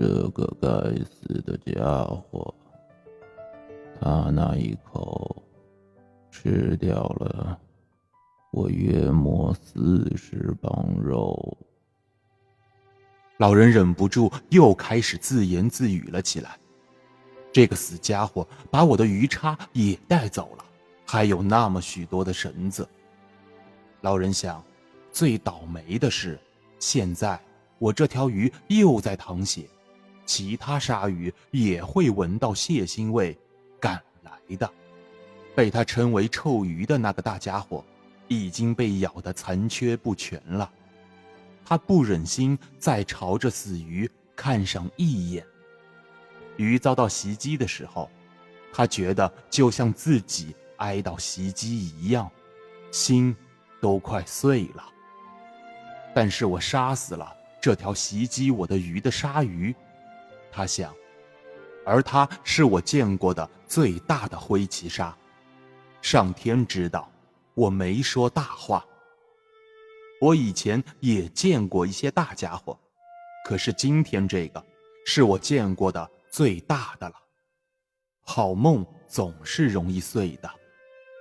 这个该死的家伙，他那一口吃掉了我约莫四十磅肉。老人忍不住又开始自言自语了起来。这个死家伙把我的鱼叉也带走了，还有那么许多的绳子。老人想，最倒霉的是，现在我这条鱼又在淌血，其他鲨鱼也会闻到血腥味，赶来的。被他称为臭鱼的那个大家伙，已经被咬得残缺不全了。他不忍心再朝着死鱼看上一眼。鱼遭到袭击的时候，他觉得就像自己挨到袭击一样，心都快碎了。但是我杀死了这条袭击我的鱼的鲨鱼，他想，而它是我见过的最大的灰鳍鲨。上天知道，我没说大话。我以前也见过一些大家伙，可是今天这个是我见过的。最大的了，好梦总是容易碎的，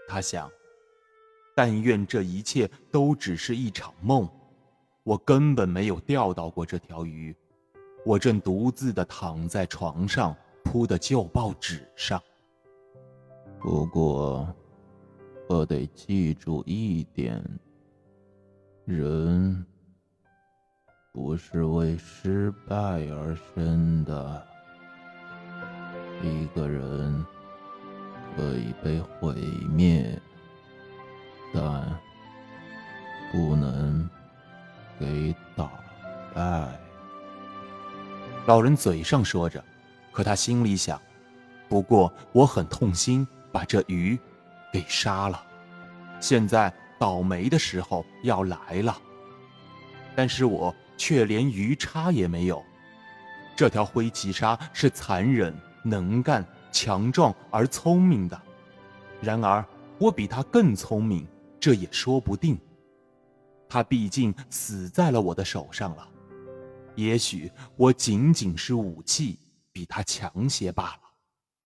他想。但愿这一切都只是一场梦，我根本没有钓到过这条鱼，我正独自的躺在床上铺的旧报纸上。不过，我得记住一点：人不是为失败而生的。一个人可以被毁灭，但不能给老人嘴上说着，可他心里想：不过我很痛心，把这鱼给杀了。现在倒霉的时候要来了，但是我却连鱼叉也没有。这条灰鳍鲨是残忍。能干、强壮而聪明的，然而我比他更聪明，这也说不定。他毕竟死在了我的手上了，也许我仅仅是武器比他强些罢了。